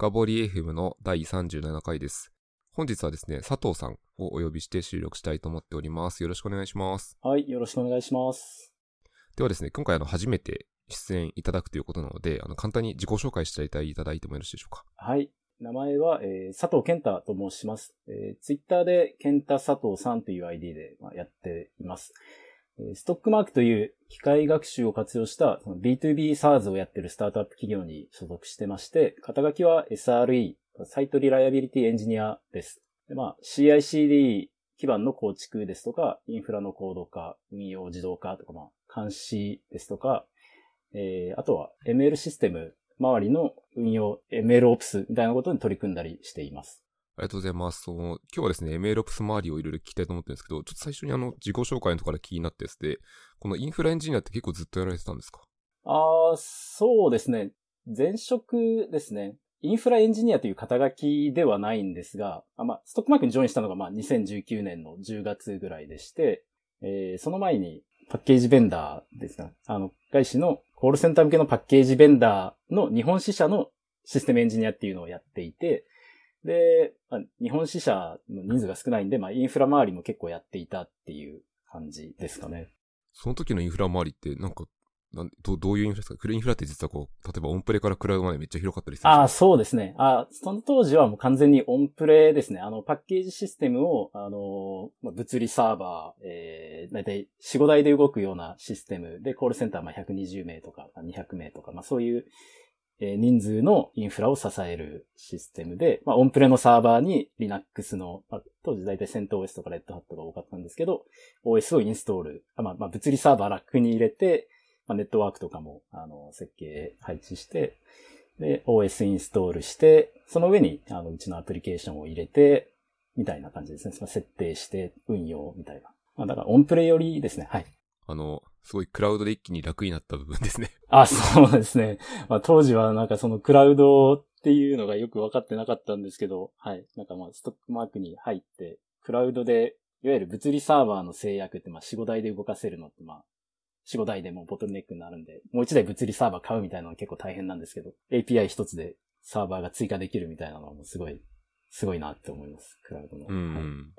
深掘り FM の第37回です。本日はですね、佐藤さんをお呼びして収録したいと思っております。よろしくお願いします。はい、よろしくお願いします。ではですね、今回あの初めて出演いただくということなので、あの簡単に自己紹介していただいただいてもよろしいでしょうか？はい。名前は、えー佐藤健太と申します。えー、ツイッターで健太佐藤さんという ID で、まあ、やっています。ストックマークという機械学習を活用した B2B SARS をやってるスタートアップ企業に所属してまして、肩書きは SRE、サイトリライアビリティエンジニアです。でまあ、CICD 基盤の構築ですとか、インフラの高度化、運用自動化とか、まあ、監視ですとか、えーあとは ML システム周りの運用、MLOps みたいなことに取り組んだりしています。ありがとうございます。その、今日はですね、MLOps 周りをいろいろ聞きたいと思ってるんですけど、ちょっと最初にあの、自己紹介のところから気になったやつで、このインフラエンジニアって結構ずっとやられてたんですか？ああ、そうですね。前職ですね。インフラエンジニアという肩書きではないんですが、あまあ、ストックマークにジョインしたのがまあ2019年の10月ぐらいでして、えーその前にパッケージベンダーですか。あの、外資のコールセンター向けのパッケージベンダーの日本支社のシステムエンジニアっていうのをやっていて、で、まあ日本支社の人数が少ないんで、まあ、インフラ周りも結構やっていたっていう感じですかね。その時のインフラ周りって、なんか、なんどどういうインフラですか？フルインフラって実はこう、例えばオンプレからクラウドまでめっちゃ広かったりするああ、そうですね。あその当時はもう完全にオンプレですね。あの、パッケージシステムを、あの、まあ物理サーバー、えー、だいたい4、5台で動くようなシステムで、コールセンターまあ120名とか200名とか、まあそういう、え人数のインフラを支えるシステムで、まあオンプレのサーバーに Linux の、まあ当時だいたい CentOS とか Red Hat が多かったんですけど、OS をインストール、まあ、まあ物理サーバーラックに入れて、まあ、ネットワークとかも、あの、設計配置して、で、OS インストールして、その上に、あの、うちのアプリケーションを入れて、みたいな感じですね。その設定して、運用みたいな。まあ、だから、オンプレよりですね。はい。あの、すごいクラウドで一気に楽になった部分ですね。あ、そうですね。まあ、当時はなんかそのクラウドっていうのがよく分かってなかったんですけど、はい。なんかまあ、ストックマークに入って、クラウドで、いわゆる物理サーバーの制約って、まあ、4、5台で動かせるのって、まあ、4、5台でもうボトルネックになるんで、もう1台物理サーバー買うみたいなのは結構大変なんですけど、API 一つでサーバーが追加できるみたいなのはもうすごい、すごいなって思います。クラウドの。うん、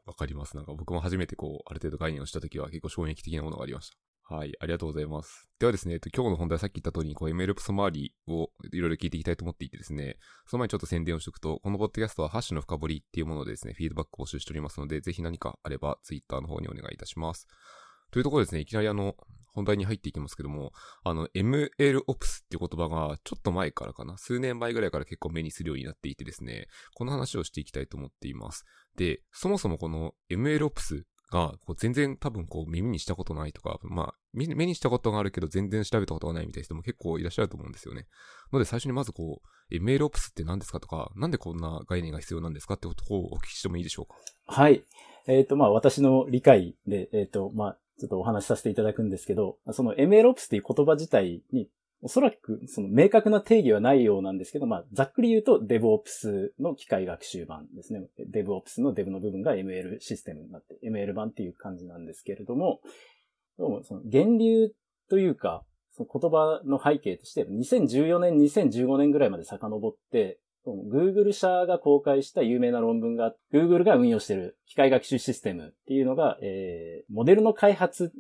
はいかります。なんか僕も初めてこう、ある程度概念をした時は結構衝撃的なものがありました。はい、ありがとうございます。ではですね、えっと、今日の本題さっき言った通りに、こう、MLOps 周りをいろいろ聞いていきたいと思っていてですね、その前にちょっと宣伝をしておくと、このポッドキャストはハッシュの深掘りっていうものでですね、フィードバック募集しておりますので、ぜひ何かあれば、ツイッターの方にお願いいたします。というところですね、いきなりあの、本題に入っていきますけども、あの、MLOps っていう言葉がちょっと前からかな、数年前ぐらいから結構目にするようになっていてですね、この話をしていきたいと思っています。で、そもそもこの MLOps がこう全然多分こう耳にしたことないとか、まあ、目にしたことがあるけど全然調べたことがないみたいな人も結構いらっしゃると思うんですよね。ので最初にまずこう、MLOps って何ですかとか、なんでこんな概念が必要なんですかってことをお聞きしてもいいでしょうか？はい。えっ、と、まあ、私の理解で、えっ、と、まあ、ちょっとお話しさせていただくんですけど、その MLOps っていう言葉自体に、おそらく、その明確な定義はないようなんですけど、まあ、ざっくり言うと DevOps の機械学習版ですね。DevOps の Dev の部分が ML システムになって、ML 版っていう感じなんですけれども、どうもその源流というか、その言葉の背景として、2014年、2015年ぐらいまで遡って、Google 社が公開した有名な論文が、Google が運用している機械学習システムっていうのが、えー、モデルの開発、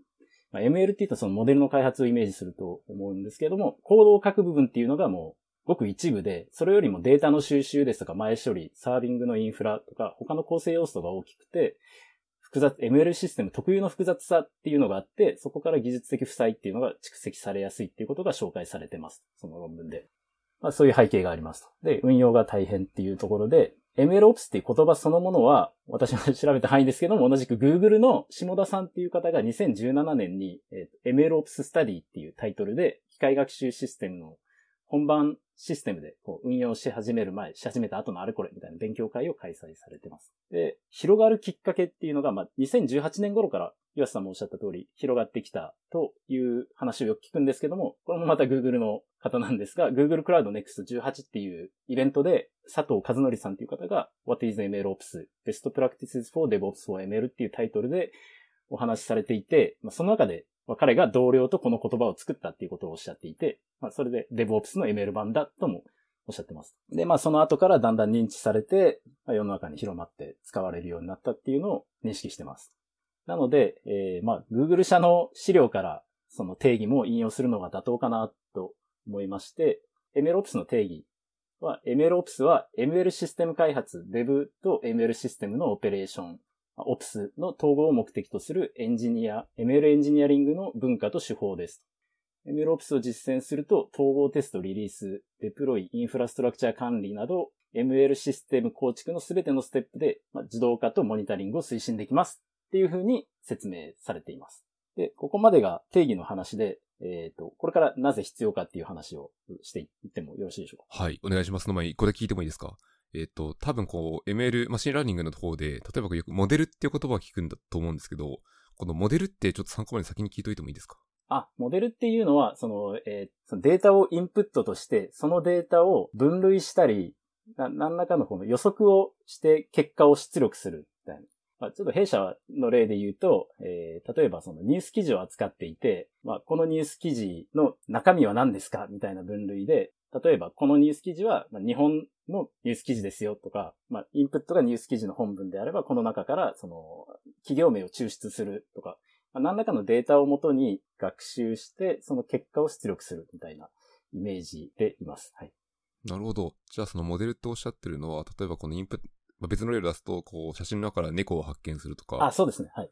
まあ、ML って言うとそのモデルの開発をイメージすると思うんですけれども、コードを書く部分っていうのがもう、ごく一部で、それよりもデータの収集ですとか前処理、サービングのインフラとか、他の構成要素が大きくて、複雑、ML システム特有の複雑さっていうのがあって、そこから技術的負債っていうのが蓄積されやすいっていうことが紹介されてます。その論文で。まあ、そういう背景がありますと。で、運用が大変っていうところで、MLOps っていう言葉そのものは、私が調べた範囲ですけども、同じく Google の下田さんっていう方が2017年に、えー MLOps Study っていうタイトルで、機械学習システムの本番システムでこう運用し始める前、し始めた後のあれこれみたいな勉強会を開催されてます。で、広がるきっかけっていうのが、まあ、2018年頃から、岩瀬さんもおっしゃった通り、広がってきたという話をよく聞くんですけども、これもまた Google の方なんですが、Google Cloud Next 18っていうイベントで、佐藤和則さんっていう方が、What is MLOps? Best Practices for DevOps for ML っていうタイトルでお話しされていて、まあ、その中で、まあ彼が同僚とこの言葉を作ったっていうことをおっしゃっていて、まあ、それで DevOps の ML 版だともおっしゃってます。で、まあその後からだんだん認知されて、まあ、世の中に広まって使われるようになったっていうのを認識してます。なので、えー、まあ Google 社の資料からその定義も引用するのが妥当かなと思いまして、MLOps の定義は、MLOps は ML システム開発、Web と ML システムのオペレーション、Ops の統合を目的とするエンジニア、ML エンジニアリングの文化と手法です。MLOps を実践すると、統合テスト、リリース、デプロイ、インフラストラクチャー管理など、ML システム構築のすべてのステップで、まあ、自動化とモニタリングを推進できますっていうふうに説明されています。で、ここまでが定義の話で、えっ、ー、と、これからなぜ必要かっていう話をしていってもよろしいでしょうか？はい、お願いします。の前に、これ聞いてもいいですか？えっ、ー、と、多分こう、ML、 machine learning の方で、例えばよくモデルっていう言葉を聞くんだと思うんですけど、このモデルってちょっと参考まで先に聞いといてもいいですか？あ、モデルっていうのは、その、えー、そのデータをインプットとして、そのデータを分類したり、な何らかのこの予測をして結果を出力するみたいな。まあ、ちょっと弊社の例で言うと、えー、例えばそのニュース記事を扱っていて、まあ、このニュース記事の中身は何ですか？みたいな分類で、例えばこのニュース記事は日本のニュース記事ですよとか、まあ、インプットがニュース記事の本文であれば、この中からその企業名を抽出するとか、何らかのデータをもとに学習して、その結果を出力するみたいなイメージでいます。はい。なるほど。じゃあそのモデルっておっしゃってるのは、例えばこのインプット、まあ、別の例を出すと、こう、写真の中から猫を発見するとか。あ、そうですね。はい。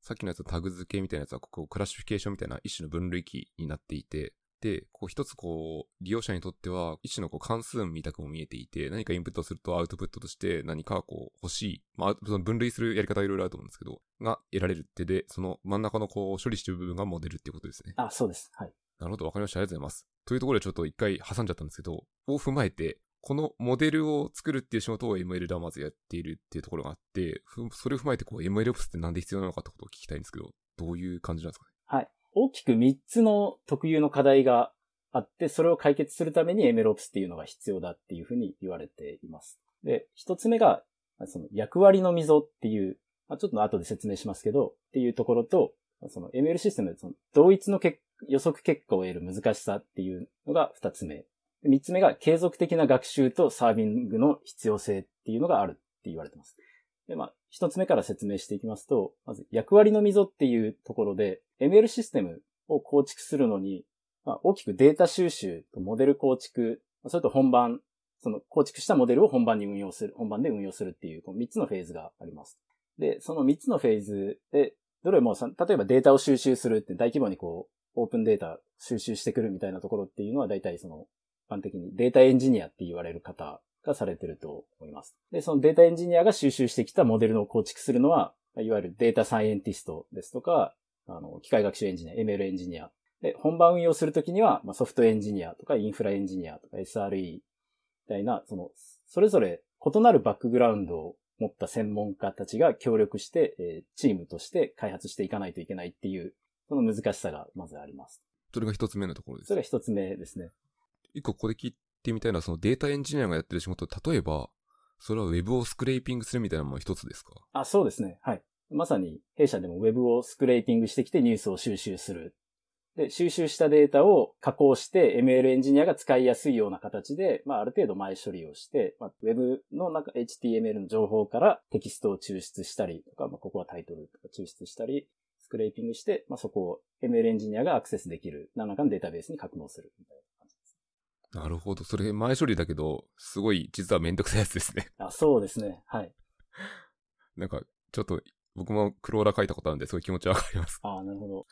さっきのやつタグ付けみたいなやつは、ここクラシフィケーションみたいな一種の分類器になっていて、で、こう一つこう、利用者にとっては、一種のこう関数みたくも見えていて、何かインプットするとアウトプットとして何かこう欲しい、まあ、その分類するやり方はいろいろあると思うんですけど、が得られるってで、その真ん中のこう処理してる部分がモデルっていうことですね。あ、そうです。はい。なるほど、わかりました。ありがとうございます。というところでちょっと一回挟んじゃったんですけど、を踏まえて、このモデルを作るっていう仕事を ML ではまずやっているっていうところがあって、それを踏まえてこう MLOps ってなんで必要なのかってことを聞きたいんですけど、どういう感じなんですかね？はい。大きく3つの特有の課題があって、それを解決するために MLOps っていうのが必要だっていうふうに言われています。で、一つ目が、その役割の溝っていう、まあ、ちょっと後で説明しますけど、っていうところと、その ML システムでその同一の予測結果を得る難しさっていうのが二つ目。三つ目が継続的な学習とサービングの必要性っていうのがあるって言われてます。で、まあ、一つ目から説明していきますと、まず役割の溝っていうところで、ML システムを構築するのに、まあ、大きくデータ収集とモデル構築、それと本番、その構築したモデルを本番に運用する、本番で運用するっていう、この3つのフェーズがあります。で、その3つのフェーズで、どれも、例えばデータを収集するって大規模にこう、オープンデータ収集してくるみたいなところっていうのは大体その、一般的にデータエンジニアって言われる方がされてると思います。で、そのデータエンジニアが収集してきたモデルの構築するのは、いわゆるデータサイエンティストですとか、あの、機械学習エンジニア、ML エンジニアで、本番運用するときには、まあ、ソフトエンジニアとかインフラエンジニアとか SRE みたいな、その、それぞれ異なるバックグラウンドを持った専門家たちが協力して、えー、チームとして開発していかないといけないっていう、その難しさがまずあります。それが一つ目のところです。それが一つ目ですね。一個ここで聞いてみたいのは、そのデータエンジニアがやってる仕事、例えば、それは Web をスクレーピングするみたいなのも一つですか？あ、そうですね。はい。まさに弊社でも Web をスクレーピングしてきてニュースを収集するで、収集したデータを加工して ML エンジニアが使いやすいような形で、まあ、ある程度前処理をして、まあ、Web の中、HTML の情報からテキストを抽出したりとか、まあ、ここはタイトルとか抽出したり、スクレーピングして、まあ、そこを ML エンジニアがアクセスできる何らかのデータベースに格納するみたいな。なるほど。それ前処理だけど、すごい実はめんどくさいやつですね。あ、そうですね。はい。なんか、ちょっと僕もクローラー書いたことあるんで、すごい気持ちわかります。ああ、なるほど。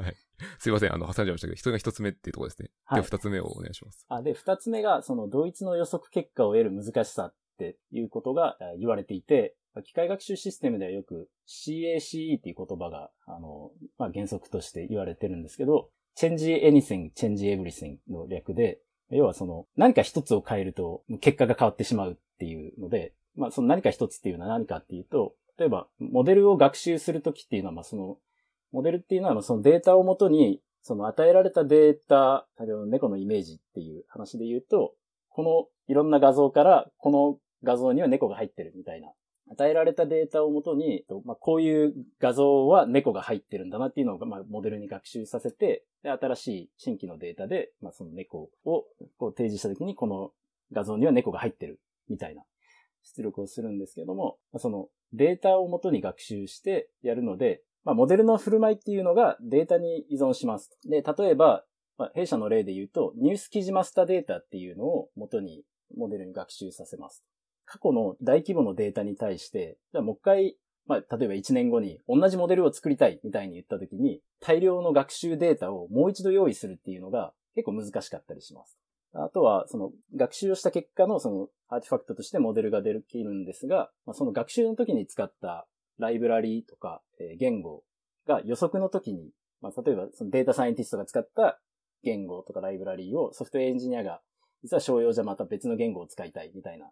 はい。すいません。あの、挟んじゃいましたけど、人が一つ目っていうところですね。はい。で、二つ目をお願いします。あ、で、二つ目が、その、同一の予測結果を得る難しさっていうことが言われていて、機械学習システムではよく CACE っていう言葉が、あの、まあ、原則として言われてるんですけど、change anything, change everything の略で、要はその、何か一つを変えると結果が変わってしまうっていうので、まあ、その何か一つっていうのは何かっていうと、例えば、モデルを学習するときっていうのは、まあ、その、モデルっていうのは、そのデータをもとに、その与えられたデータ、先ほど猫のイメージっていう話で言うと、このいろんな画像から、この画像には猫が入ってるみたいな。与えられたデータをもとに、まあ、こういう画像は猫が入ってるんだなっていうのを、まあ、モデルに学習させて、で新しい新規のデータで、まあ、その猫をこう提示したときに、この画像には猫が入ってるみたいな出力をするんですけども、そのデータを元に学習してやるので、まあ、モデルの振る舞いっていうのがデータに依存します。で、例えば、まあ、弊社の例で言うと、ニュース記事マスターデータっていうのを元にモデルに学習させます。過去の大規模のデータに対して、じゃあもう一回、まあ、例えば1年後に同じモデルを作りたいみたいに言ったときに、大量の学習データをもう一度用意するっていうのが結構難しかったりします。あとは、その学習をした結果のそのアーティファクトとしてモデルが出るきるんですが、まあ、その学習の時に使ったライブラリーとか、え、言語が予測の時に、まあ、例えばそのデータサイエンティストが使った言語とかライブラリーをソフトウェアエンジニアが実は商用じゃまた別の言語を使いたいみたいな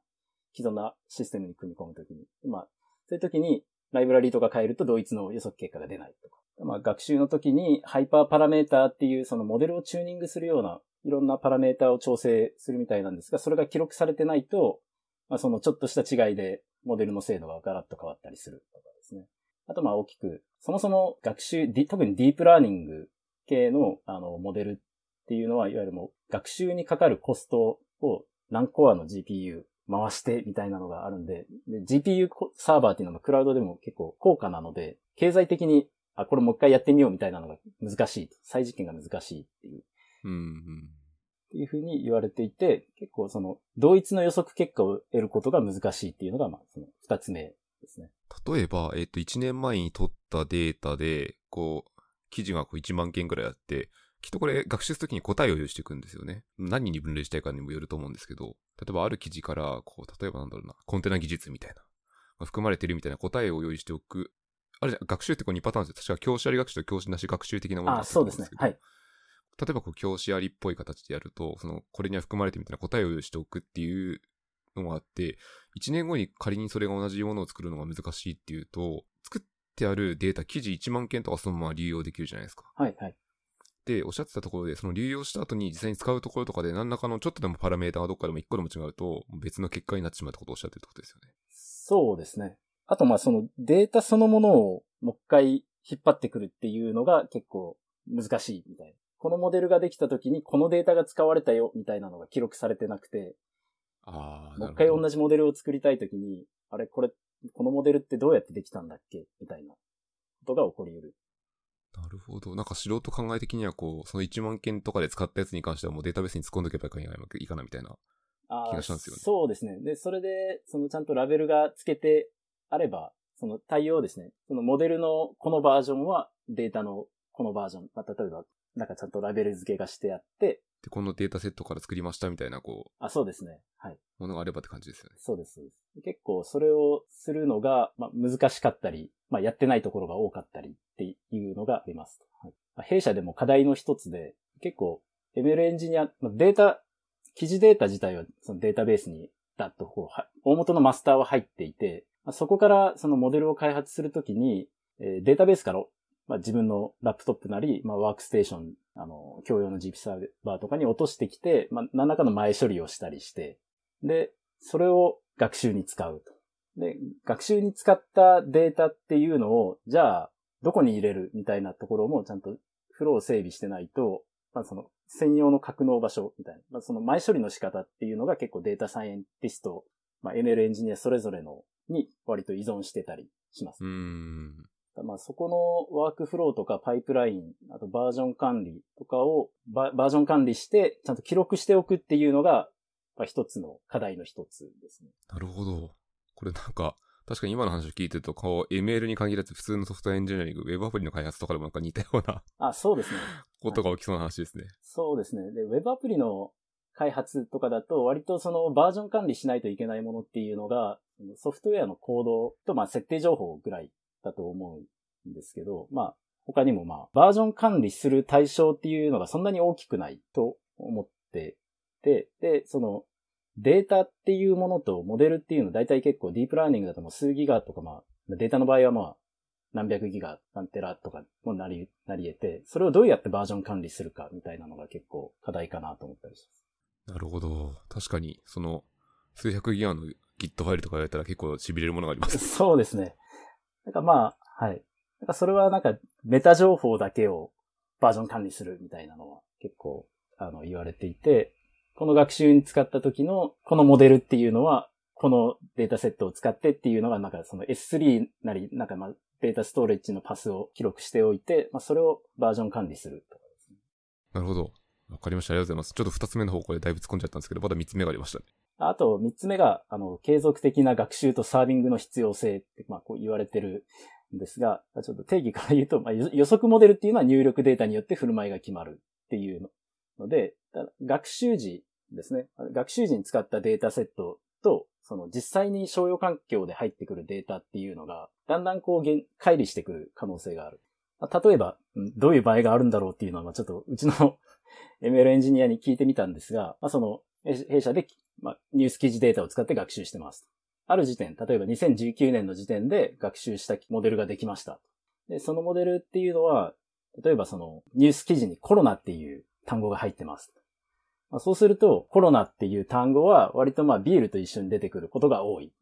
既存なシステムに組み込むときに、まあ、そういうときにライブラリーとか変えると同一の予測結果が出ないとか。まあ、学習の時にハイパーパラメーターっていうそのモデルをチューニングするようないろんなパラメーターを調整するみたいなんですが、それが記録されてないと、まあ、そのちょっとした違いでモデルの精度がガラッと変わったりするとかですね。あとまあ大きく、そもそも学習、特にディープラーニング系のあのモデルっていうのは、いわゆるもう学習にかかるコストを何コアの GPU 回してみたいなのがあるんでで、GPU サーバーっていうのもクラウドでも結構高価なので、経済的に、あ、これもう一回やってみようみたいなのが難しい。再実験が難しいっていう。うん、うん。っていうふうに言われていて、結構その、同一の予測結果を得ることが難しいっていうのが、まあ、その二つ目ですね。例えば、えっ、と、1年前に取ったデータで、こう、記事がこう1万件くらいあって、きっとこれ学習するときに答えを用意していくんですよね。何に分類したいかにもよると思うんですけど、例えばある記事から、こう、例えばなんだろうな、コンテナ技術みたいな、まあ、含まれてるみたいな答えを用意しておく。あれじゃ、学習ってこう2パターンですよ。確か教師あり学習と教師なし学習的なものあ、そうですね。はい。例えばこう教師ありっぽい形でやると、その、これには含まれてるみたいな答えを用意しておくっていうのがあって、1年後に仮にそれが同じものを作るのが難しいっていうと、作ってあるデータ、記事1万件とかそのまま利用できるじゃないですか。はいはい。で、おっしゃってたところで、その流用した後に実際に使うところとかで何らかのちょっとでもパラメータがどっかでも一個でも違うと、別の結果になってしまうってことをおっしゃってるってことですよね。そうですね。あと、ま、そのデータそのものをもう一回引っ張ってくるっていうのが結構難しいみたいな。このモデルができた時にこのデータが使われたよみたいなのが記録されてなくて、あもう一回同じモデルを作りたい時に、あれ、これ、このモデルってどうやってできたんだっけ？みたいなことが起こり得る。なるほど。なんか素人考え的にはこう、その1万件とかで使ったやつに関してはもうデータベースに突っ込んでおけばいいかなみたいな気がしたんですよね。そうですね。で、それで、そのちゃんとラベルがつけてあれば、その対応ですね。そのモデルのこのバージョンはデータのこのバージョン。まあ、例えば、なんかちゃんとラベル付けがしてあって、で、このデータセットから作りましたみたいな、こう。あ、そうですね。はい。ものがあればって感じですよね。そうです。結構それをするのが、まあ、難しかったり、まあ、やってないところが多かったりっていうのがあります。はい、弊社でも課題の一つで、結構 ML エンジニア、データ、記事データ自体はそのデータベースにだとこう、大元のマスターは入っていて、そこからそのモデルを開発するときに、データベースからまあ、自分のラップトップなり、まあ、ワークステーション、あの、共用の GP サーバーとかに落としてきて、まあ、何らかの前処理をしたりして、で、それを学習に使うと。で、学習に使ったデータっていうのを、じゃあ、どこに入れるみたいなところもちゃんとフローを整備してないと、まあ、その専用の格納場所みたいな、まあ、その前処理の仕方っていうのが結構データサイエンティスト、まあ、ML エンジニアそれぞれのに割と依存してたりします。うん。まあそこのワークフローとかパイプライン、あとバージョン管理とかをバージョン管理して、ちゃんと記録しておくっていうのが、まあ、一つの課題の一つですね。なるほど。これなんか、確かに今の話を聞いてると、こう、ML に限らず普通のソフトエンジニアリング、ウェブアプリの開発とかでもなんか似たようなあ、そうですね。ことが起きそうな話ですね、はい。そうですね。で、ウェブアプリの開発とかだと、割とそのバージョン管理しないといけないものっていうのが、ソフトウェアのコードと、まあ、設定情報ぐらいだと思うんですけど、まあ、他にもまあ、バージョン管理する対象っていうのがそんなに大きくないと思ってて、で、その、データっていうものとモデルっていうのは大体結構ディープラーニングだともう数ギガとかまあ、データの場合はまあ、何百ギガ、何テラとかもなり、なり得て、それをどうやってバージョン管理するかみたいなのが結構課題かなと思ったりします。なるほど。確かに、その、数百ギガの Git ファイルとかやったら結構痺れるものがあります、そうですね。なんかまあ、はい。なんかそれはなんかメタ情報だけをバージョン管理するみたいなのは結構あの言われていて、この学習に使った時の、このモデルっていうのは、このデータセットを使ってっていうのが、なんかその S3 なり、なんかまあデータストレッジのパスを記録しておいて、まあそれをバージョン管理するとかですね。なるほど。わかりました。ありがとうございます。ちょっと二つ目の方向でだいぶ突っ込んじゃったんですけど、まだ三つ目がありましたね。あと、三つ目が、あの、継続的な学習とサービングの必要性って、まあ、こう言われてるんですが、ちょっと定義から言うと、まあ、予測モデルっていうのは入力データによって振る舞いが決まるっていうので、学習時ですね。学習時に使ったデータセットと、その実際に商用環境で入ってくるデータっていうのが、だんだんこう、乖離してくる可能性がある。例えば、どういう場合があるんだろうっていうのは、ちょっとうちの ML エンジニアに聞いてみたんですが、まあ、その、弊社で、まあ、ニュース記事データを使って学習してます。ある時点、例えば2019年の時点で学習したモデルができました。で、そのモデルっていうのは、例えばそのニュース記事にコロナっていう単語が入ってます。まあ、そうすると、コロナっていう単語は割とまあビールと一緒に出てくることが多い。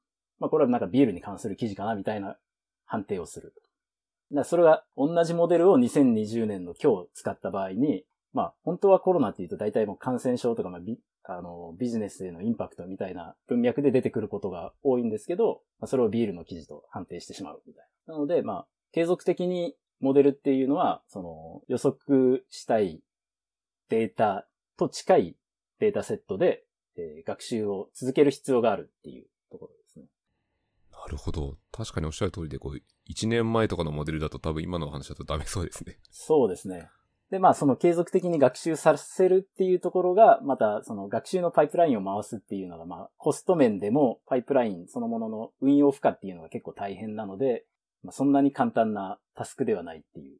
まあこれはなんかビールに関する記事かなみたいな判定をする。だそれが同じモデルを2020年の今日使った場合に、まあ本当はコロナって言うと大体もう感染症とかまあビあのビジネスへのインパクトみたいな文脈で出てくることが多いんですけど、まあ、それをビールの記事と判定してしまうみたいな。なのでまあ継続的にモデルっていうのは、その予測したいデータと近いデータセットで、えー、学習を続ける必要があるっていうところですね。なるほど。確かにおっしゃる通りで、こう、1年前とかのモデルだと多分今の話だとダメそうですね。そうですね。で、まあ、その継続的に学習させるっていうところが、また、その学習のパイプラインを回すっていうのが、まあ、コスト面でも、パイプラインそのものの運用負荷っていうのが結構大変なので、まあ、そんなに簡単なタスクではないっていう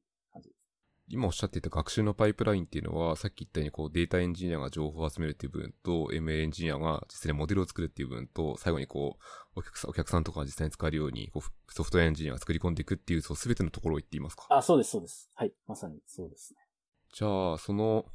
今おっしゃっていた学習のパイプラインっていうのは、さっき言ったようにこうデータエンジニアが情報を集めるっていう部分と、ML エンジニアが実際にモデルを作るっていう部分と、最後にこう、お客さん、お客さんとかが実際に使えるように、こうソフトウェアエンジニアが作り込んでいくっていう、そうすべてのところを言っていますか？あ、そうです、そうです。はい。まさにそうですね。じゃあ、その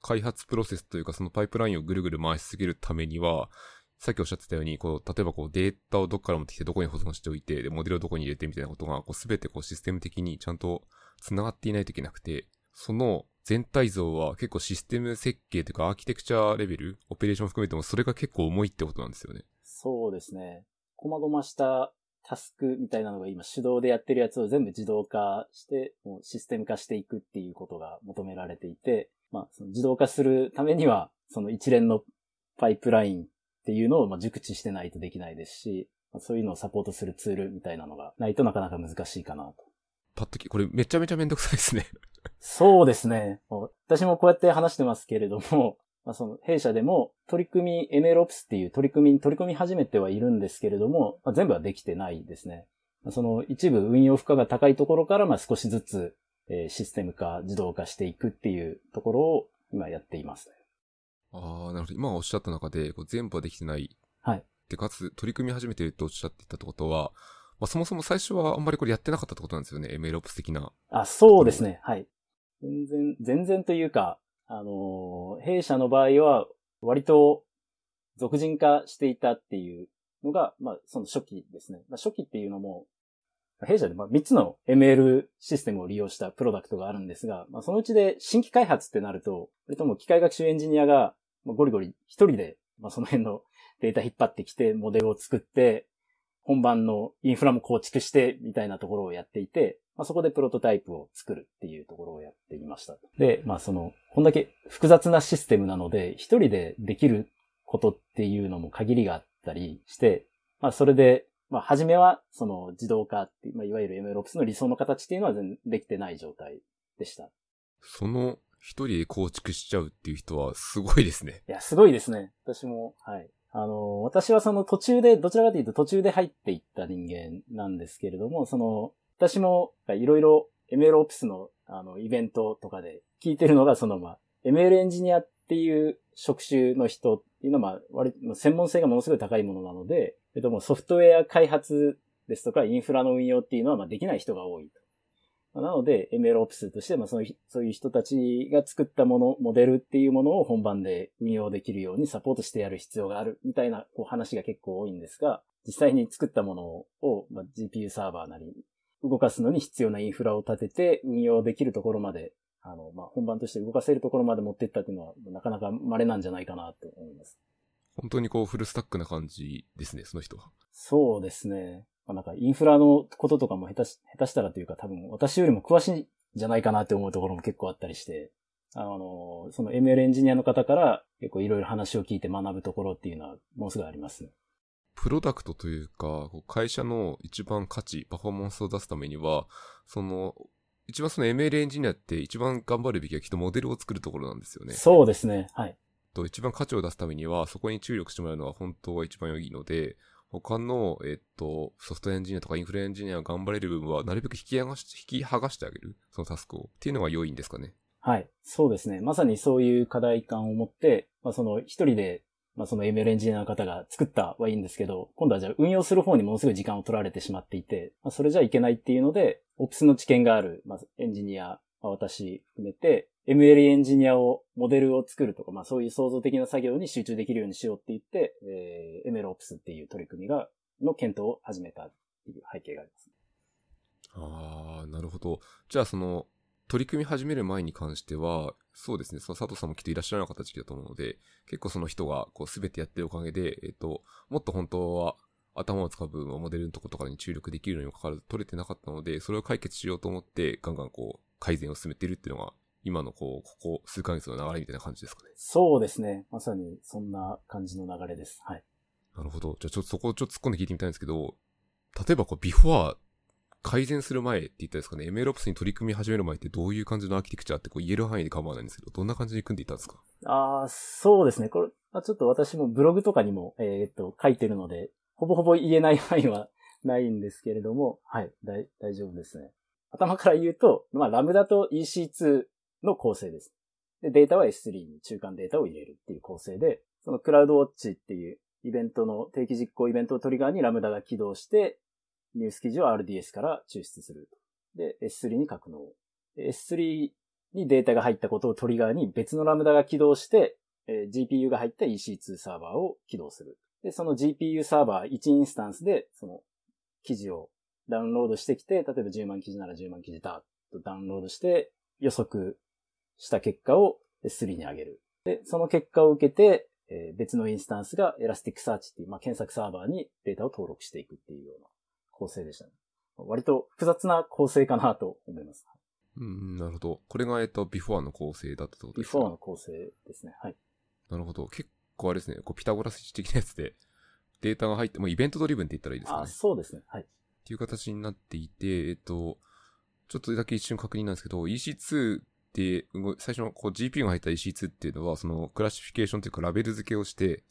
開発プロセスというか、そのパイプラインをぐるぐる回しすぎるためには、さっきおっしゃってたように、こう、例えばこうデータをどっから持ってきてどこに保存しておいて、で、モデルをどこに入れてみたいなことが、こう、すべてこうシステム的にちゃんと繋がっていないといけなくて、その全体像は結構システム設計というかアーキテクチャレベル、オペレーション含めてもそれが結構重いってことなんですよね。そうですね。細々したタスクみたいなのが今手動でやってるやつを全部自動化して、もうシステム化していくっていうことが求められていて、まあ、その自動化するためには、その一連のパイプラインっていうのをま熟知してないとできないですし、そういうのをサポートするツールみたいなのがないとなかなか難しいかなと。パッとき、これめちゃめちゃめんどくさいですね。そうですね。私もこうやって話してますけれども、まあ、その弊社でも取り組み MLOps っていう取り組みに取り組み始めてはいるんですけれども、まあ、全部はできてないですね。その一部運用負荷が高いところからまあ少しずつ、えー、システム化、自動化していくっていうところを今やっています。ああ、なるほど。今おっしゃった中でこう全部はできてない。はい。で、かつ取り組み始めてるとおっしゃっていたってことは、まあ、そもそも最初はあんまりこれやってなかったってことなんですよね。MLOps 的な。あ、そうですね。はい。全然、全然というか、あのー、弊社の場合は、割と、俗人化していたっていうのが、まあ、その初期ですね。まあ、初期っていうのも、弊社でまあ3つの ML システムを利用したプロダクトがあるんですが、まあ、そのうちで新規開発ってなると、割とも機械学習エンジニアがゴリゴリ一人で、まあ、その辺のデータ引っ張ってきて、モデルを作って、本番のインフラも構築して、みたいなところをやっていて、まあ、そこでプロトタイプを作るっていうところをやっていました。で、まあその、こんだけ複雑なシステムなので、一人でできることっていうのも限りがあったりして、まあそれで、まあ初めはその自動化ってまあいわゆる MLOps の理想の形っていうのは全できてない状態でした。その一人で構築しちゃうっていう人はすごいですね。いや、すごいですね。私も、はい。あの、私はその途中で、どちらかというと途中で入っていった人間なんですけれども、その、私もいろいろ MLOps のあのイベントとかで聞いてるのが、そのまあ、ML エンジニアっていう職種の人っていうのは、まあ、割専門性がものすごい高いものなので、えっともソフトウェア開発ですとかインフラの運用っていうのはまあできない人が多いと。なので、MLOps として、まあそういう、そういう人たちが作ったもの、モデルっていうものを本番で運用できるようにサポートしてやる必要がある、みたいなこう話が結構多いんですが、実際に作ったものを、まあ、GPU サーバーなり、動かすのに必要なインフラを立てて運用できるところまであの、まあ、本番として動かせるところまで持っていったっていうのは、なかなか稀なんじゃないかなと思います。本当にこうフルスタックな感じですね、その人は。そうですね。まあ、なんかインフラのこととかも下手し、下手したらというか多分私よりも詳しいんじゃないかなって思うところも結構あったりして、あの、その ML エンジニアの方から結構いろいろ話を聞いて学ぶところっていうのはもうすぐありますね。プロダクトというか、会社の一番価値、パフォーマンスを出すためには、その、一番その ML エンジニアって一番頑張るべきはきっとモデルを作るところなんですよね。そうですね。はい。と一番価値を出すためには、そこに注力してもらうのは本当は一番良いので、他の、えっと、ソフトエンジニアとかインフルエンジニアが頑張れる部分は、なるべく引き剥がし、引き剥がしてあげる、そのタスクを。っていうのが良いんですかね？はい。そうですね。まさにそういう課題感を持って、まあ、その一人で、まあ、その ML エンジニアの方が作ったはいいんですけど、今度はじゃあ運用する方にものすごい時間を取られてしまっていて、まあ、それじゃいけないっていうので、Ops の知見がある、まあ、エンジニア、まあ、私含めて、ML エンジニアを、モデルを作るとか、まあそういう創造的な作業に集中できるようにしようって言って、えー、MLOps っていう取り組みが、の検討を始めたっていう背景があります。ああ、なるほど。じゃあその、取り組み始める前に関しては、そうですね、その佐藤さんもきっといらっしゃらなかった時期だと思うので、結構その人がこう全てやってるおかげで、えっと、もっと本当は頭を使う部分をモデルのとことかに注力できるのにもかかわらず取れてなかったので、それを解決しようと思って、ガンガンこう、改善を進めているっていうのが、今のこう、ここ数ヶ月の流れみたいな感じですかね。そうですね。まさにそんな感じの流れです。はい。なるほど。じゃあちょっとそこをちょっと突っ込んで聞いてみたいんですけど、例えばこう、ビフォア改善する前って言ったんですかね、MLOps に取り組み始める前ってどういう感じのアーキテクチャってこう言える範囲で構わないんですけど、どんな感じに組んでいったんですか？ああ、そうですね。これ、まあ、ちょっと私もブログとかにも、えーっと、書いてるので、ほぼほぼ言えない範囲はないんですけれども、はい、大大丈夫ですね。頭から言うと、まあ、ラムダと EC2 の構成です。で、データは S3 に中間データを入れるっていう構成で、そのクラウドウォッチっていうイベントの定期実行イベントをトリガーにラムダが起動して、ニュース記事を RDS から抽出する。で、S3 に格納。S3 にデータが入ったことをトリガーに別のラムダが起動して、えー GPU が入った EC2 サーバーを起動する。で、その GPU サーバー1インスタンスで、その記事をダウンロードしてきて、例えば10万記事なら10万記事だとダウンロードして予測した結果を S3 に上げる。で、その結果を受けて、えー別のインスタンスが Elasticsearch っていう、まあ、検索サーバーにデータを登録していくっていうような構成でしたね。割と複雑な構成かなと思います。うん、なるほど。これが、えっと、ビフォアの構成だったってことですか？before の構成ですね。はい。なるほど。結構あれですね、こうピタゴラス的なやつで、データが入って、もうイベントドリブンって言ったらいいですかあ、ね。そうですね。はい。っていう形になっていて、えっと、ちょっとだけ一瞬確認なんですけど、EC2 って、動い最初のこう GPU が入った EC2 っていうのは、そのクラシフィケーションというかラベル付けをして、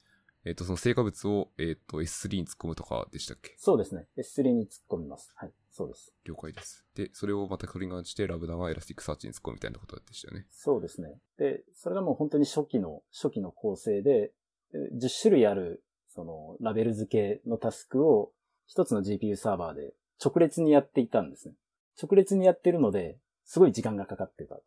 えっと、その成果物を、えっと、S3 に突っ込むとかでしたっけ？そうですね。S3 に突っ込みます。はい。そうです。了解です。で、それをまたトリガーして、 Lambda が Elasticsearch に突っ込むみたいなことでしたよね。そうですね。で、それがもう本当に初期の、初期の構成で、で10種類ある、その、ラベル付けのタスクを、一つの GPU サーバーで直列にやっていたんですね。直列にやってるので、すごい時間がかかってたと。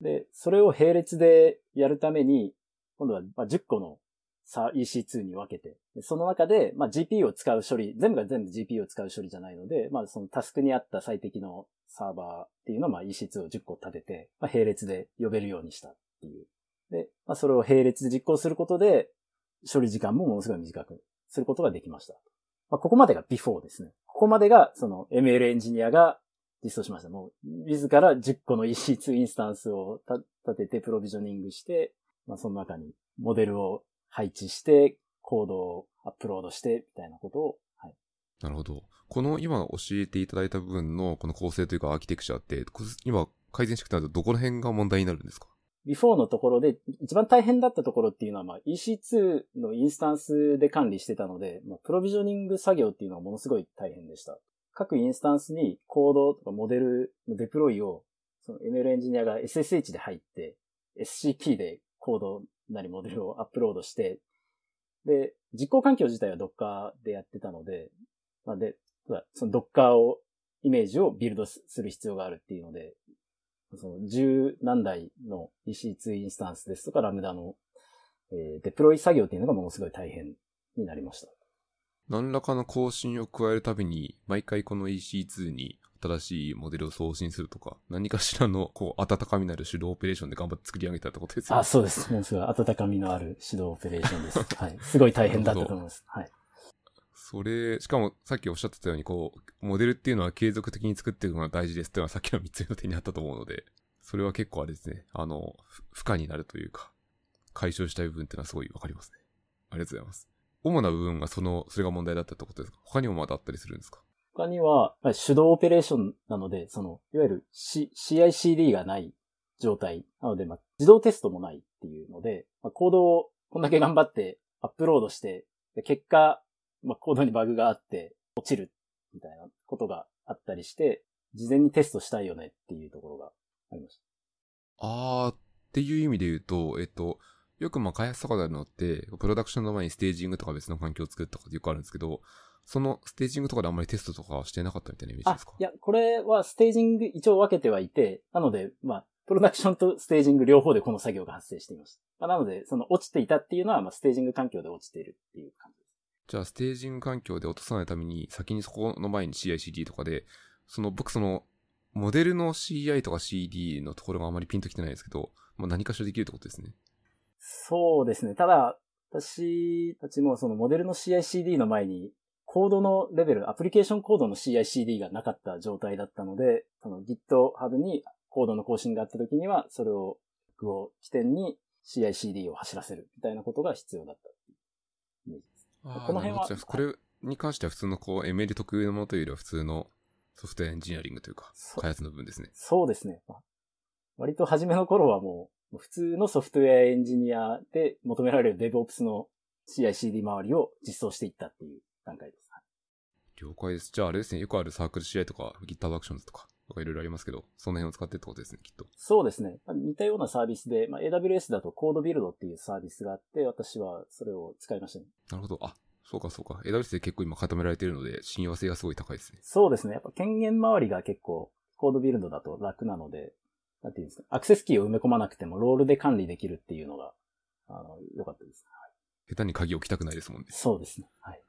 で、それを並列でやるために、今度は10個の EC2 に分けて、その中で、まあ、GPU を使う処理、全部が全部 GPU を使う処理じゃないので、まあ、そのタスクに合った最適のサーバーっていうのを、まあ、EC2 を10個立てて、まあ、並列で呼べるようにしたっていう。で、まあ、それを並列で実行することで、処理時間もものすごい短くすることができました。まあ、ここまでが before ですね。ここまでが、その ML エンジニアが実装しました。もう、自ら10個の EC2 インスタンスをた立ててプロビジョニングして、まあ、その中にモデルを配置して、コードをアップロードして、みたいなことを、はい。なるほど。この今教えていただいた部分のこの構成というかアーキテクチャって、こ今改善していくとなるとどこら辺が問題になるんですか？before のところで、一番大変だったところっていうのは、まあ、EC2 のインスタンスで管理してたので、まあ、プロビジョニング作業っていうのはものすごい大変でした。各インスタンスにコードとかモデルのデプロイを、その ML エンジニアが SSH で入って、SCP でコードなりモデルをアップロードして、で、実行環境自体は Docker でやってたので、まあ、で、その Docker を、イメージをビルドする必要があるっていうので、その十何台の EC2 インスタンスですとかラムダの、えーデプロイ作業っていうのがものすごい大変になりました。何らかの更新を加えるたびに、毎回この EC2 に新しいモデルを送信するとか、何かしらの、こう、温かみのある手動オペレーションで頑張って作り上げたってことですよね。あ、そうです。すごい温かみのある指導オペレーションです。はい。すごい大変だったと思います。はい。それ、しかもさっきおっしゃってたように、こう、モデルっていうのは継続的に作っていくのが大事ですっていうのはさっきの3つ目の点にあったと思うので、それは結構あれですね、あの、負荷になるというか、解消したい部分っていうのはすごいわかりますね。ありがとうございます。主な部分がその、それが問題だったってことですか？他にもまだあったりするんですか？他には、手動オペレーションなので、その、いわゆる、C、CICD がない状態。なので、まあ、自動テストもないっていうので、まあ、コードをこんだけ頑張ってアップロードして、結果、まあ、コードにバグがあって落ちるみたいなことがあったりして、事前にテストしたいよねっていうところがありました。あー、っていう意味で言うと、えっと、よくまあ開発とかであるのって、プロダクションの前にステージングとか別の環境を作ったとかよくあるんですけど、そのステージングとかであんまりテストとかはしてなかったみたいなイメージですか？いや、これはステージング一応分けてはいて、なので、まあ、プロダクションとステージング両方でこの作業が発生していました。まあ、なので、その落ちていたっていうのは、まあ、ステージング環境で落ちているっていう感じです。じゃあ、ステージング環境で落とさないために、先にそこの前に CICD とかで、その、僕その、モデルの CI とか CD のところがあまりピンときてないですけど、まあ、何かしらできるってことですね。そうですね。ただ、私たちもそのモデルの CICD の前にコードのレベル、アプリケーションコードの CICD がなかった状態だったので、その GitHub にコードの更新があった時には、それを、を起点に CICD を走らせるみたいなことが必要だったイメージです。この辺は。これに関しては普通のこう ML 特有のものというよりは普通のソフトウェアエンジニアリングというか、開発の部分ですね。そうですね。割と初めの頃はもう、普通のソフトウェアエンジニアで求められる DevOps の CICD 周りを実装していったっていう段階です。了解です。じゃああれですね、よくあるサークル CI とか GitHub Actions とか、とかいろいろありますけど、その辺を使ってってことですね、きっと。そうですね。似たようなサービスで、まあ、AWS だとコードビルドっていうサービスがあって、私はそれを使いましたね。なるほど。あ、そうかそうか。AWS で結構今固められているので、親和性がすごい高いですね。そうですね。やっぱ権限周りが結構、コードビルドだと楽なので、なんていうんですか、アクセスキーを埋め込まなくてもロールで管理できるっていうのが、あの、良かったです。はい、下手に鍵置きたくないですもんね。そうですね。はい。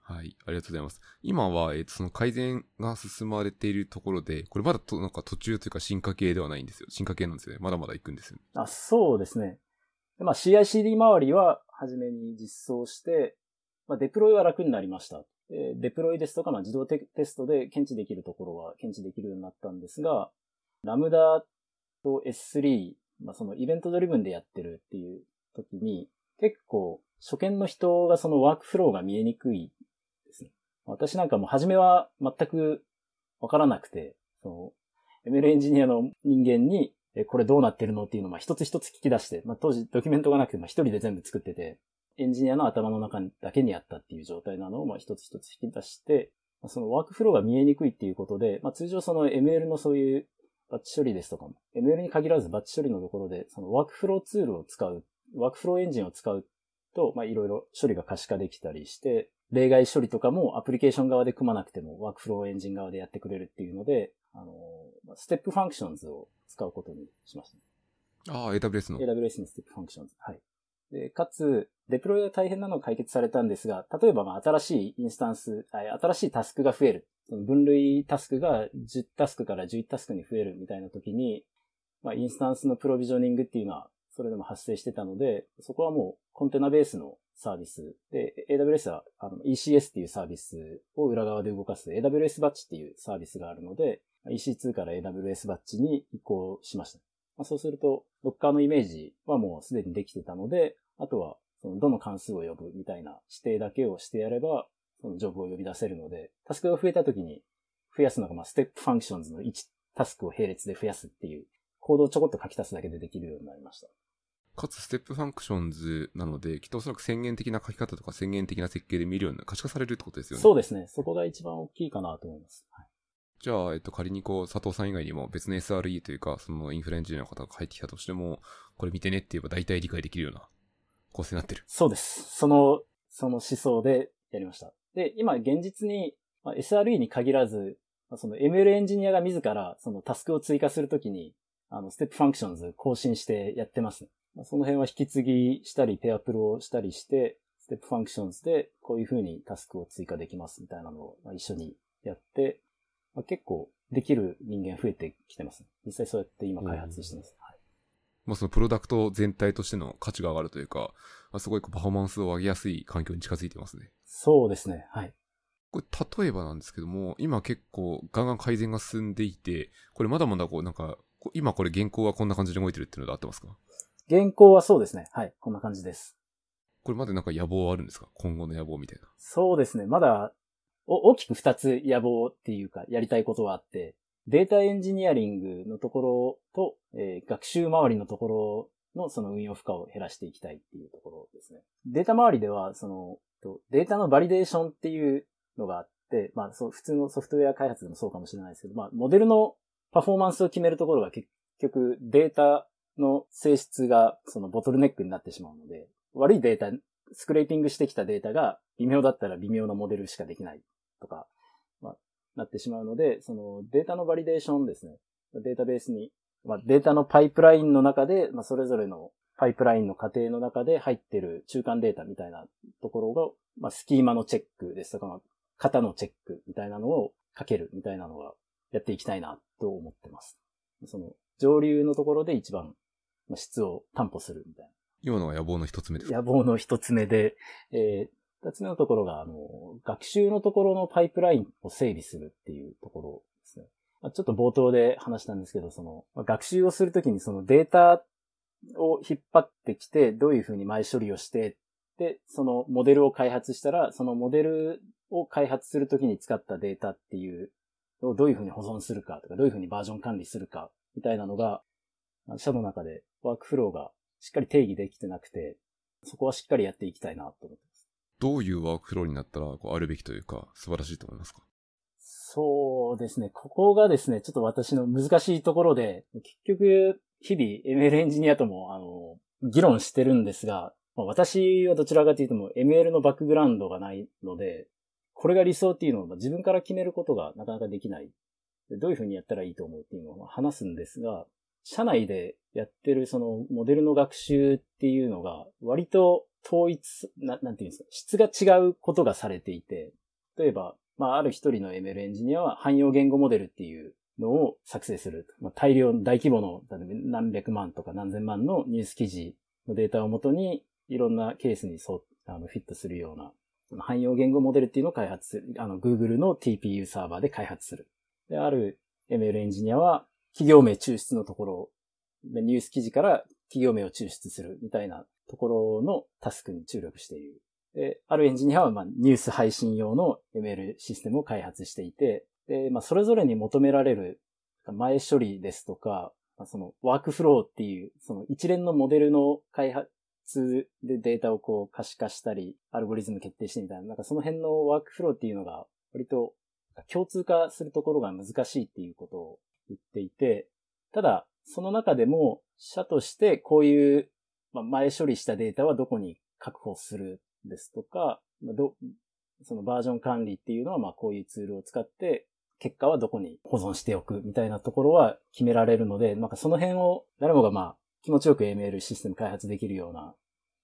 はい。ありがとうございます。今は、えっ、ー、と、その改善が進まれているところで、これまだと、なんか途中というか進化系ではないんですよ。進化系なんですよね。まだまだ行くんですよ、ね。あ、そうですね。まあ、CICD 周りは、初めに実装して、まあ、デプロイは楽になりました。でデプロイですとか、まあ、自動テストで検知できるところは検知できるようになったんですが、ラムダと S3、まあ、そのイベントドリブンでやってるっていう時に、結構、初見の人がそのワークフローが見えにくいですね。私なんかも初めは全くわからなくて、その、ML エンジニアの人間に、え、これどうなってるのっていうのを、一つ一つ聞き出して、まあ、当時ドキュメントがなくて、まあ、一人で全部作ってて、エンジニアの頭の中だけにやったっていう状態なのを、まあ、一つ一つ引き出して、そのワークフローが見えにくいっていうことで、まあ、通常その ML のそういうバッチ処理ですとかも、ML に限らずバッチ処理のところで、そのワークフローツールを使う、ワークフローエンジンを使うと、まあ、いろいろ処理が可視化できたりして、例外処理とかもアプリケーション側で組まなくてもワークフローエンジン側でやってくれるっていうので、あの、 Step Functions を使うことにしました、ああ、AWS の。AWS の Step Functions。はい。で、かつ、デプロイが大変なのが解決されたんですが、例えば、まあ、新しいインスタンス、新しいタスクが増える。その分類タスクが10タスクから11タスクに増えるみたいな時に、まあ、インスタンスのプロビジョニングっていうのは、それでも発生してたので、そこはもうコンテナベースのサービス。で、AWS はあの ECS っていうサービスを裏側で動かす AWS バッチっていうサービスがあるので、EC2 から AWS バッチに移行しました。まあ、そうすると、Docker のイメージはもうすでにできてたので、あとは、どの関数を呼ぶみたいな指定だけをしてやれば、そのジョブを呼び出せるので、タスクが増えた時に増やすのが、まあ、 Step Functions の1タスクを並列で増やすっていう、コードをちょこっと書き足すだけでできるようになりました。かつ Step Functions なので、きっとおそらく宣言的な書き方とか宣言的な設計で見るような可視化されるってことですよね。そうですね。そこが一番大きいかなと思います。はい、じゃあ、えっと、仮にこう、佐藤さん以外にも別の SRE というか、そのインフラエンジニアの方が入ってきたとしても、これ見てねって言えば大体理解できるような構成になってる。そうです。その、その思想でやりました。で、今現実に、まあ、SRE に限らず、まあ、その ML エンジニアが自らそのタスクを追加するときに、あの、 Step Functions 更新してやってますね。その辺は引き継ぎしたり、ペアプロをしたりして、 Step Functions でこういう風にタスクを追加できますみたいなのを一緒にやって、まあ、結構できる人間増えてきてます。実際そうやって今開発してます。はい、まあそのプロダクト全体としての価値が上がるというか、すごいパフォーマンスを上げやすい環境に近づいてますね。そうですね。はい。これ例えばなんですけども、今結構ガンガン改善が進んでいて、これまだまだこうなんか、今これ原稿はこんな感じで動いてるっていうので合ってますか？原稿はそうですね。はい。こんな感じです。これまでなんか野望はあるんですか？今後の野望みたいな。そうですね。まだ、大きく二つ野望っていうか、やりたいことはあって、データエンジニアリングのところと、えー、学習周りのところのその運用負荷を減らしていきたいっていうところですね。データ周りでは、その、データのバリデーションっていうのがあって、まあ、そう、普通のソフトウェア開発でもそうかもしれないですけど、まあ、モデルのパフォーマンスを決めるところが結局データの性質がそのボトルネックになってしまうので、悪いデータ、スクレーピングしてきたデータが微妙だったら微妙なモデルしかできないとか、まあ、なってしまうので、そのデータのバリデーションですね。データベースに、まあ、データのパイプラインの中で、まあ、それぞれのパイプラインの過程の中で入ってる中間データみたいなところが、まあ、スキーマのチェックですとか、まあ、型のチェックみたいなのをかけるみたいなのがやっていきたいなと思ってます。その上流のところで一番質を担保するみたいな。今のは野望の一つ目ですか？野望の一つ目で、えー、二つ目のところが、あの、学習のところのパイプラインを整備するっていうところ。ちょっと冒頭で話したんですけど、その、学習をするときにそのデータを引っ張ってきて、どういうふうに前処理をして、で、そのモデルを開発したら、そのモデルを開発するときに使ったデータっていうをどういうふうに保存するかとか、どういうふうにバージョン管理するかみたいなのが、社の中でワークフローがしっかり定義できてなくて、そこはしっかりやっていきたいなと思ってます。どういうワークフローになったらこうあるべきというか、素晴らしいと思いますか？ですね。ここがですね、ちょっと私の難しいところで、結局、日々 ML エンジニアとも、あの、議論してるんですが、まあ、私はどちらかというとも ML のバックグラウンドがないので、これが理想っていうのを自分から決めることがなかなかできない。どういうふうにやったらいいと思うっていうのを話すんですが、社内でやってるそのモデルの学習っていうのが割と統一、ななんていうんですか、質が違うことがされていて、例えば、まあ、ある一人の ML エンジニアは汎用言語モデルっていうのを作成する。まあ、大量、大規模の、何百万とか何千万のニュース記事のデータをもとに、いろんなケースにそう、あの、フィットするような、汎用言語モデルっていうのを開発する。あの、Google の TPU サーバーで開発する。で、ある ML エンジニアは、企業名抽出のところ、ニュース記事から企業名を抽出するみたいなところのタスクに注力している。で、あるエンジニアは、まあ、ニュース配信用の ML システムを開発していて、で、まあ、それぞれに求められる前処理ですとか、まあ、そのワークフローっていう、その一連のモデルの開発でデータをこう可視化したり、アルゴリズム決定してみたいな、なんかその辺のワークフローっていうのが割と共通化するところが難しいっていうことを言っていて、ただ、その中でも、社としてこういう、まあ、前処理したデータはどこに確保するですとか、まあ、どそのバージョン管理っていうのは、まあこういうツールを使って、結果はどこに保存しておくみたいなところは決められるので、なんかその辺を誰もがまあ気持ちよく ML システム開発できるような、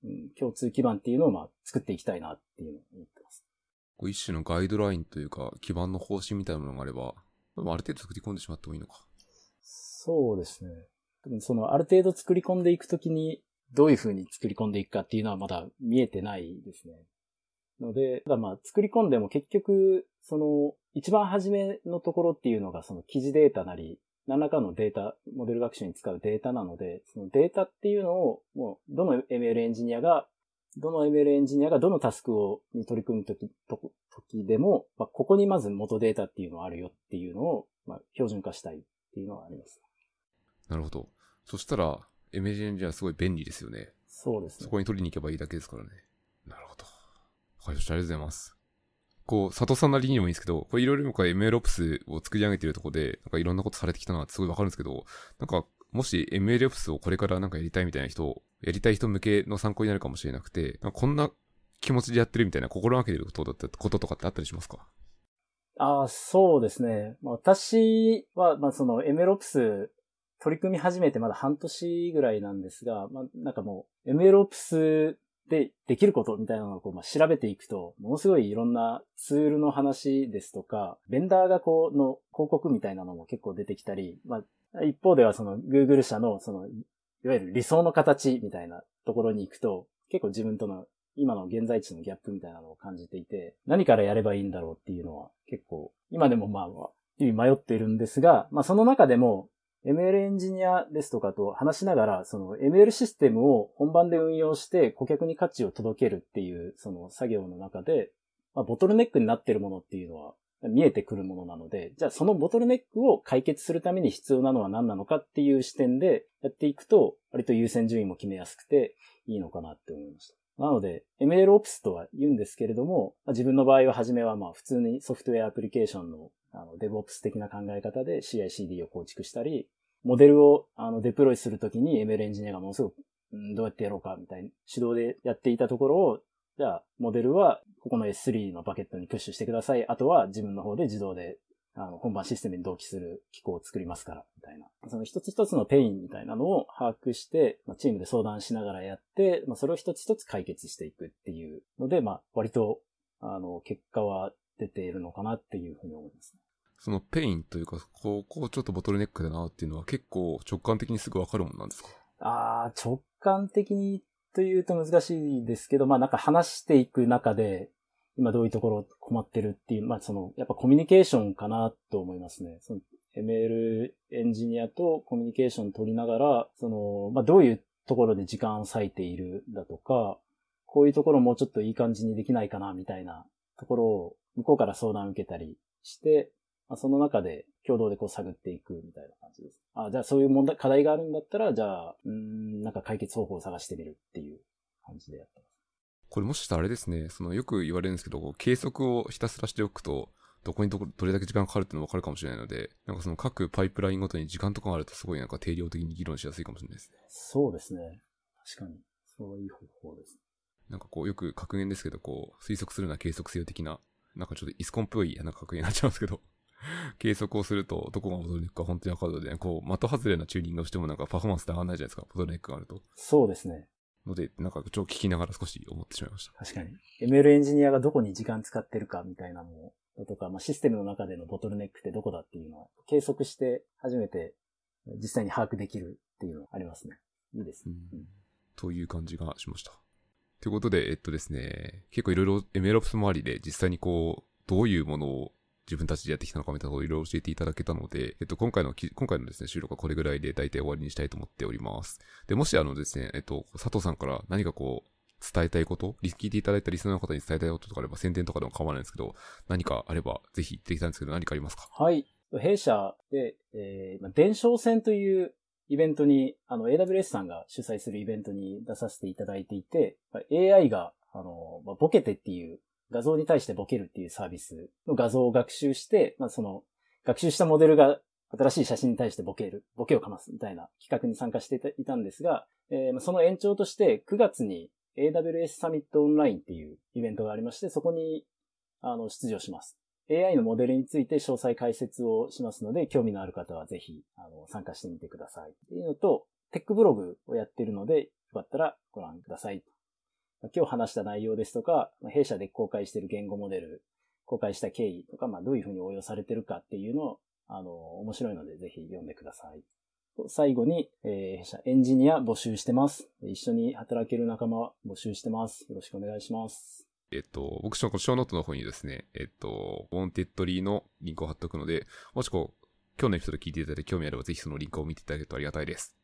うん、共通基盤っていうのをまあ作っていきたいなっていうのを思ってます。一種のガイドラインというか、基盤の方針みたいなものがあれば、ある程度作り込んでしまってもいいのか。そうですね。その、ある程度作り込んでいくときに、どういうふうに作り込んでいくかっていうのはまだ見えてないですね。ので、ただまあ、作り込んでも結局、その、一番初めのところっていうのが、その記事データなり、何らかのデータ、モデル学習に使うデータなので、そのデータっていうのを、もう、どの ML エンジニアがどの ML エンジニアがどのタスクを、に取り組むとき、と時でも、まあ、ここにまず元データっていうのがあるよっていうのを、まあ、標準化したいっていうのはあります。なるほど。そしたら、エンジニアすごい便利ですよね。そうですね。そこに取りに行けばいいだけですからね。なるほど。はい、そしてありがとうございます。こう、佐藤さんなりにもいいんですけど、これいろいろ今回 MLOps を作り上げてるところで、なんかいろんなことされてきたのはすごいわかるんですけど、なんかもし MLOps をこれからなんかやりたいみたいな人、やりたい人向けの参考になるかもしれなくて、こんな気持ちでやってるみたいな心がけてることだったこととかってあったりしますか？ああ、そうですね。私は、まあその MLOps 取り組み始めてまだ半年ぐらいなんですが、まあなんかもう MLOps でできることみたいなのをこう、まあ、調べていくと、ものすごいいろんなツールの話ですとか、ベンダーがこうの広告みたいなのも結構出てきたり、まあ、一方ではその Google 社のその、いわゆる理想の形みたいなところに行くと、結構自分との今の現在地のギャップみたいなのを感じていて、何からやればいいんだろうっていうのは結構、今でもまあ、迷っているんですが、まあその中でも ML エンジニアですとかと話しながら、その ML システムを本番で運用して顧客に価値を届けるっていうその作業の中で、まあ、ボトルネックになっているものっていうのは見えてくるものなので、じゃあそのボトルネックを解決するために必要なのは何なのかっていう視点でやっていくと、割と優先順位も決めやすくていいのかなって思いました。なので、MLOps とは言うんですけれども、自分の場合は初めはまあ普通にソフトウェアアプリケーションのあの DevOps 的な考え方で CI/CD を構築したり、モデルをあのデプロイするときに ML エンジニアがものすごく、うん、どうやってやろうかみたいな指導でやっていたところを、じゃあ、モデルはここの S3 のバケットにプッシュしてください。あとは自分の方で自動であの、本番システムに同期する機構を作りますから、みたいな。その一つ一つの pain みたいなのを把握して、まあ、チームで相談しながらやって、まあ、それを一つ一つ解決していくっていうので、まあ、割と、あの、結果は出ているのかなっていうふうに思いますね。その pain というか、ここちょっとボトルネックだなっていうのは結構直感的にすぐわかるもんなんですか？ああ、直感的にというと難しいですけど、まあなんか話していく中で、今どういうところ困ってるっていう、まあその、やっぱコミュニケーションかなと思いますね。その ML エンジニアとコミュニケーション取りながら、その、まあどういうところで時間を割いているだとか、こういうところもうちょっといい感じにできないかなみたいなところを向こうから相談受けたりして、まあ、その中で共同でこう探っていくみたいな感じです。あ、じゃあそういう問題、課題があるんだったら、じゃあ、うん、なんか解決方法を探してみるっていう感じでやってます。これもしかしたらあれですね、そのよく言われるんですけど、計測をひたすらしておくと、どこにどどれだけ時間かかるっていうのがわかるかもしれないので、なんかその各パイプラインごとに時間とかがあるとすごいなんか定量的に議論しやすいかもしれないですね。そうですね。確かに。そういう方法です。なんかこうよく格言ですけど、こう推測するのは計測性的な、なんかちょっとイスコンっぽいなんか格言になっちゃうんですけど、計測をするとどこがボトルネックか本当にわかるので、こう的外れなチューニングをしてもなんかパフォーマンスって上がらないじゃないですか、ボトルネックがあると。そうですね。ので、なんかちょっと聞きながら少し思ってしまいました。確かに。ML エンジニアがどこに時間使ってるかみたいなのだとか、まあ、システムの中でのボトルネックってどこだっていうのを計測して初めて実際に把握できるっていうのありますね。いいですね。うん、という感じがしました。ということで、えっとですね、結構いろいろ MLOps 周りで実際にこう、どういうものを自分たちでやってきたのかみたいなことをいろいろ教えていただけたので、えっと、今回の、今回のですね、収録はこれぐらいで大体終わりにしたいと思っております。で、もしあのですね、えっと、佐藤さんから何かこう、伝えたいこと、聞いていただいたリスナーの方に伝えたいこととかあれば、宣伝とかでも構わないんですけど、何かあれば、ぜひ言ってきたんですけど、何かありますか？はい。弊社で、えー、伝承戦というイベントに、あの、AWS さんが主催するイベントに出させていただいていて、AI が、あの、ボケてっていう画像に対してボケるっていうサービスの画像を学習して、まあ、その、学習したモデルが新しい写真に対してボケる、ボケをかますみたいな企画に参加していたんですが、えー、その延長として9月に AWS サミットオンラインっていうイベントがありまして、そこにあの出場します。AI のモデルについて詳細解説をしますので、興味のある方はぜひあの参加してみてください。っていうのと、テックブログをやってるので、よかったらご覧ください。今日話した内容ですとか、弊社で公開している言語モデル、公開した経緯とか、まあ、どういうふうに応用されてるかっていうのを、あの、面白いのでぜひ読んでください。最後に、えー、弊社エンジニア募集してます。一緒に働ける仲間募集してます。よろしくお願いします。えっと、僕、 show note の方にですね、えっと、 Wantedly のリンクを貼っておくので、もしこう、今日のエピソード聞いていただいて興味あれば、ぜひそのリンクを見ていただけるとありがたいです。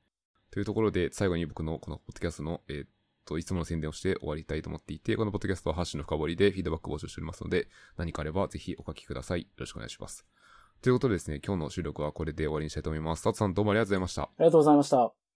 というところで、最後に僕のこのポッドキャストの、えー、と、いつもの宣伝をして終わりたいと思っていて、このポッドキャストはハッシュの深掘りでフィードバック募集しておりますので、何かあればぜひお書きください。よろしくお願いします。ということでですね、今日の収録はこれで終わりにしたいと思います。佐藤さんどうもありがとうございました。ありがとうございました。